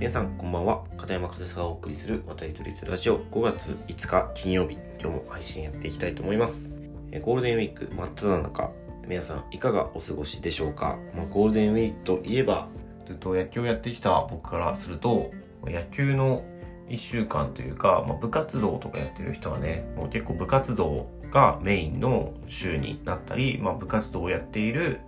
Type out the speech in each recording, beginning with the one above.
皆さんこんばんは。片山和沙がお送りする渡り鳥ラジオ。5月5日金曜日。今日も配信やっていきたいと思います。ゴールデンウィーク真っ只中。皆さんいかがお過ごしでしょうか、まあ、ゴールデンウィークといえばずっと野球をやってきた僕からすると野球の1週間というか、まあ、部活動とかやってる人はねもう結構部活動がメインの週になったり、まあ、部活動をやっている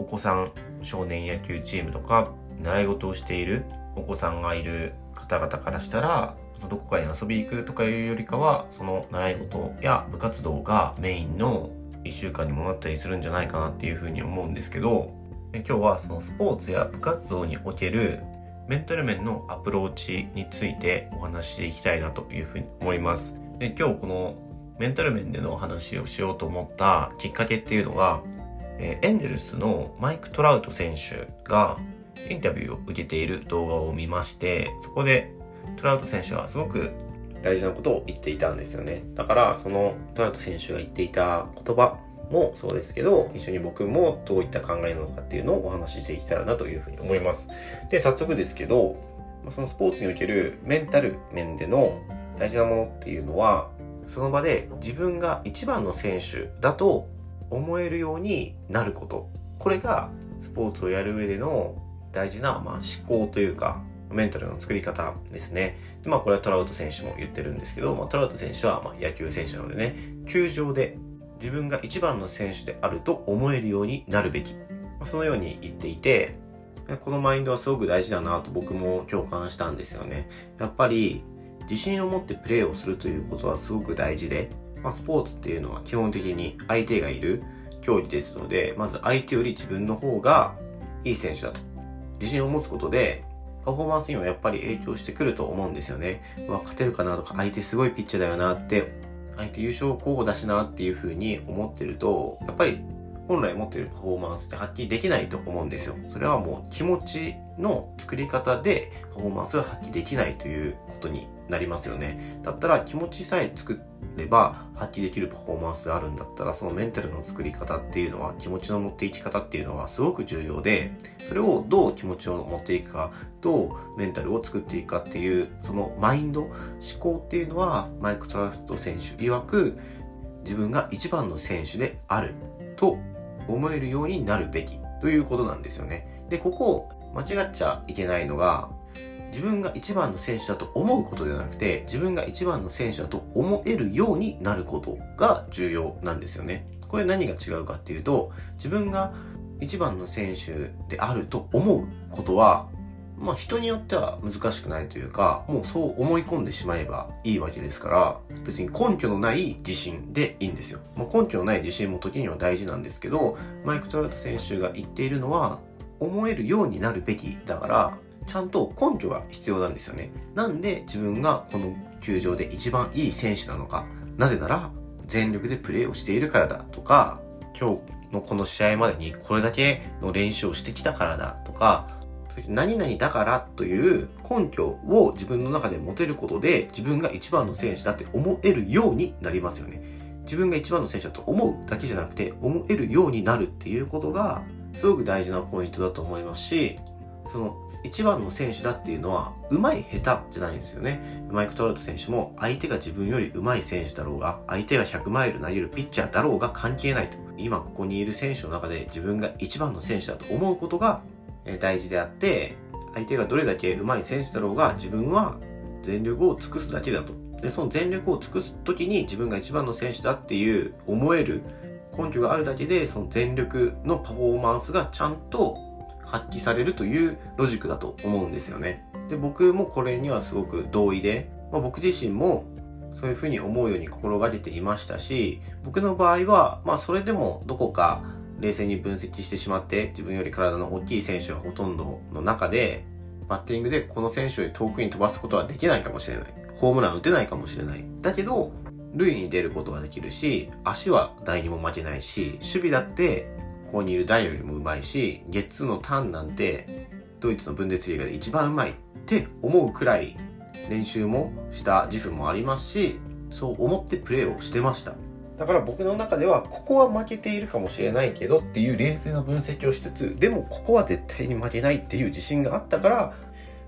お子さん少年野球チームとか習い事をしているお子さんがいる方々からしたらどこかに遊び行くとかいうよりかはその習い事や部活動がメインの1週間にもなったりするんじゃないかなっていうふうに思うんですけど今日はそのスポーツや部活動におけるメンタル面のアプローチについてお話ししていきたいなというふうに思います。で今日このメンタル面でのお話をしようと思ったきっかけっていうのが、えエンゼルスのマイク・トラウト選手がインタビューを受けている動画を見ましてそこでトラウト選手はすごく大事なことを言っていたんですよね。だからそのトラウト選手が言っていた言葉もそうですけど一緒に僕もどういった考えなのかっていうのをお話ししていけたらなというふうに思います。で早速ですけどそのスポーツにおけるメンタル面での大事なものっていうのはその場で自分が一番の選手だと思えるようになること。これがスポーツをやる上での大事な、まあ、思考というかメンタルの作り方ですね。まあこれはトラウト選手も言ってるんですけど、まあ、トラウト選手はま野球選手なのでね、球場で自分が一番の選手であると思えるようになるべき。そのように言っていて、このマインドはすごく大事だなと僕も共感したんですよね。やっぱり自信を持ってプレーをするということはすごく大事で、まあ、スポーツっていうのは基本的に相手がいる競技ですので、まず相手より自分の方がいい選手だと自信を持つことで、パフォーマンスにもやっぱり影響してくると思うんですよね。うわ、勝てるかなとか、相手すごいピッチャーだよなって、相手優勝候補だしなっていう風に思ってると、やっぱり本来持ってるパフォーマンスって発揮できないと思うんですよ。それはもう気持ちの作り方でパフォーマンスが発揮できないということになりますよね。だったら気持ちさえ作れば発揮できるパフォーマンスがあるんだったらそのメンタルの作り方っていうのは気持ちの持っていき方っていうのはすごく重要でそれをどう気持ちを持っていくかどうメンタルを作っていくかっていうそのマインド思考っていうのはマイク・トラスト選手曰く自分が一番の選手であると思えるようになるべきということなんですよね。で、ここ間違っちゃいけないのが自分が一番の選手だと思うことではなくて自分が一番の選手だと思えるようになることが重要なんですよね。これ何が違うかっていうと自分が一番の選手であると思うことはまあ人によっては難しくないというかもうそう思い込んでしまえばいいわけですから別に根拠のない自信でいいんですよ。まあ、根拠のない自信も時には大事なんですけどマイク・トラウト選手が言っているのは思えるようになるべきだからちゃんと根拠が必要なんですよね。なんで自分がこの球場で一番いい選手なのか。なぜなら全力でプレーをしているからだとか、今日のこの試合までにこれだけの練習をしてきたからだとか、何々だからという根拠を自分の中で持てることで自分が一番の選手だって思えるようになりますよね。自分が一番の選手だと思うだけじゃなくて思えるようになるっていうことがすごく大事なポイントだと思いますしその一番の選手だっていうのは上手い下手じゃないんですよね。マイク・トラウト選手も相手が自分より上手い選手だろうが相手が100マイル投げるピッチャーだろうが関係ないと。今ここにいる選手の中で自分が一番の選手だと思うことが大事であって相手がどれだけ上手い選手だろうが自分は全力を尽くすだけだと。でその全力を尽くす時に自分が一番の選手だっていう思える根拠があるだけでその全力のパフォーマンスがちゃんと発揮されるというロジックだと思うんですよね。で、僕もこれにはすごく同意で、まあ、僕自身もそういうふうに思うように心がけていましたし、僕の場合は、まあそれでもどこか冷静に分析してしまって、自分より体の大きい選手がほとんどの中で、バッティングでこの選手より遠くに飛ばすことはできないかもしれない。ホームラン打てないかもしれない。だけど、塁に出ることはできるし、足は台にも負けないし、守備だってここにいる誰よりもうまいしゲッツーのターンなんてドイツのブンデスリーガで一番うまいって思うくらい練習もした自負もありますしそう思ってプレーをしてました。だから僕の中ではここは負けているかもしれないけどっていう冷静な分析をしつつでもここは絶対に負けないっていう自信があったから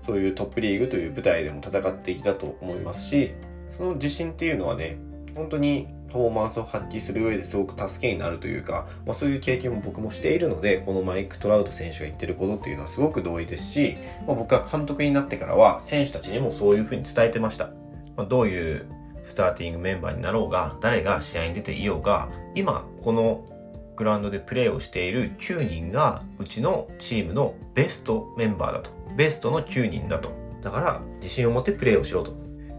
そういうトップリーグという舞台でも戦ってきたと思いますしその自信っていうのはね本当にパフォーマンスを発揮する上ですごく助けになるというか、まあ、そういう経験も僕もしているのでこのマイク・トラウト選手が言ってることっていうのはすごく同意ですし、まあ、僕は監督になってからは選手たちにもそういうふうに伝えてました、まあ、どういうスターティングメンバーになろうが誰が試合に出ていようが今このグラウンドでプレーをしている9人がうちのチームのベストメンバーだと。ベストの9人だと。だから自信を持ってプレーをしろと。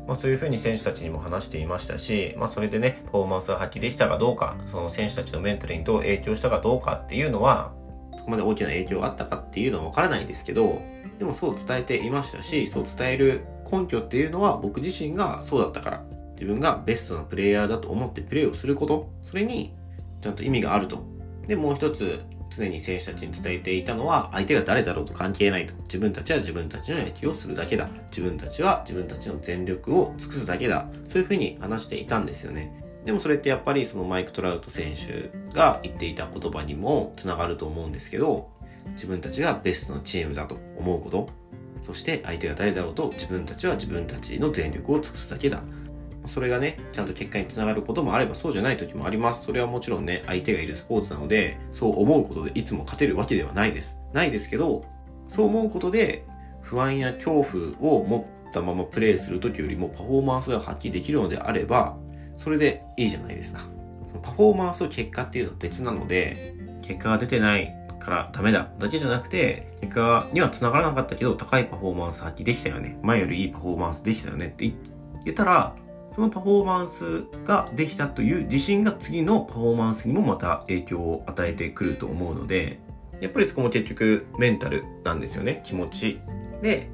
まあ、そういうふうに選手たちにも話していましたし、まあ、それでね、パフォーマンスが発揮できたかどうか、その選手たちのメンタルにどう影響したかどうかっていうのは、そこまで大きな影響があったかっていうのはわからないですけど、でもそう伝えていましたし、そう伝える根拠っていうのは僕自身がそうだったから、自分がベストなプレイヤーだと思ってプレーをすること、それにちゃんと意味があると。で、もう一つ、常に選手たちに伝えていたのは、相手が誰だろうと関係ないと。自分たちは自分たちの野球をするだけだ。自分たちは自分たちの全力を尽くすだけだ。そういうふうに話していたんですよね。でもそれってやっぱりそのマイク・トラウト選手が言っていた言葉にもつながると思うんですけど、自分たちがベストのチームだと思うこと、そして相手が誰だろうと自分たちは自分たちの全力を尽くすだけだ。それがね、ちゃんと結果につながることもあればそうじゃない時もあります。それはもちろんね、相手がいるスポーツなので、そう思うことでいつも勝てるわけではないです。ないですけど、そう思うことで、不安や恐怖を持ったままプレイする時よりもパフォーマンスが発揮できるのであれば、それでいいじゃないですか。パフォーマンスと結果っていうのは別なので、結果が出てないからダメだだけじゃなくて、結果には繋がらなかったけど、高いパフォーマンス発揮できたよね。前よりいいパフォーマンスできたよねって言ったら、そのパフォーマンスができたという自信が次のパフォーマンスにもまた影響を与えてくると思うので、やっぱりそこも結局メンタルなんですよね。気持ち。で、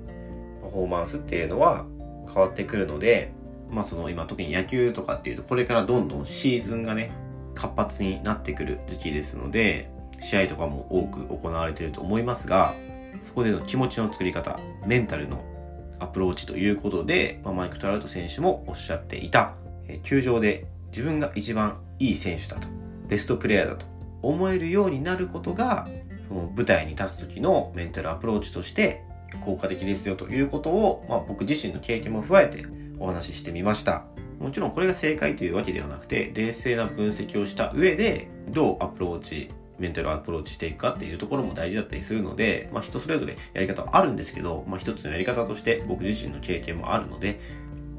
パフォーマンスっていうのは変わってくるので、まあその今特に野球とかっていうとこれからどんどんシーズンがね、活発になってくる時期ですので、試合とかも多く行われていると思いますが、そこでの気持ちの作り方、メンタルのアプローチということで、まあ、マイク・トラウト選手もおっしゃっていた、え球場で自分が一番いい選手だと、ベストプレイヤーだと。思えるようになることが、その舞台に立つ時のメンタルアプローチとして効果的ですよということを、まあ、僕自身の経験も踏まえてお話ししてみました。もちろんこれが正解というわけではなくて、冷静な分析をした上で、どうアプローチメンタルアプローチしていくかっていうところも大事だったりするので、まあ人それぞれやり方はあるんですけど、まあ一つのやり方として僕自身の経験もあるので、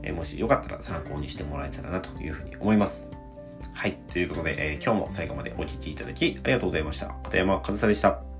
えもしよかったら参考にしてもらえたらなというふうに思います。はい。ということで、えー、今日も最後までお聴きいただきありがとうございました。片山和沙でした。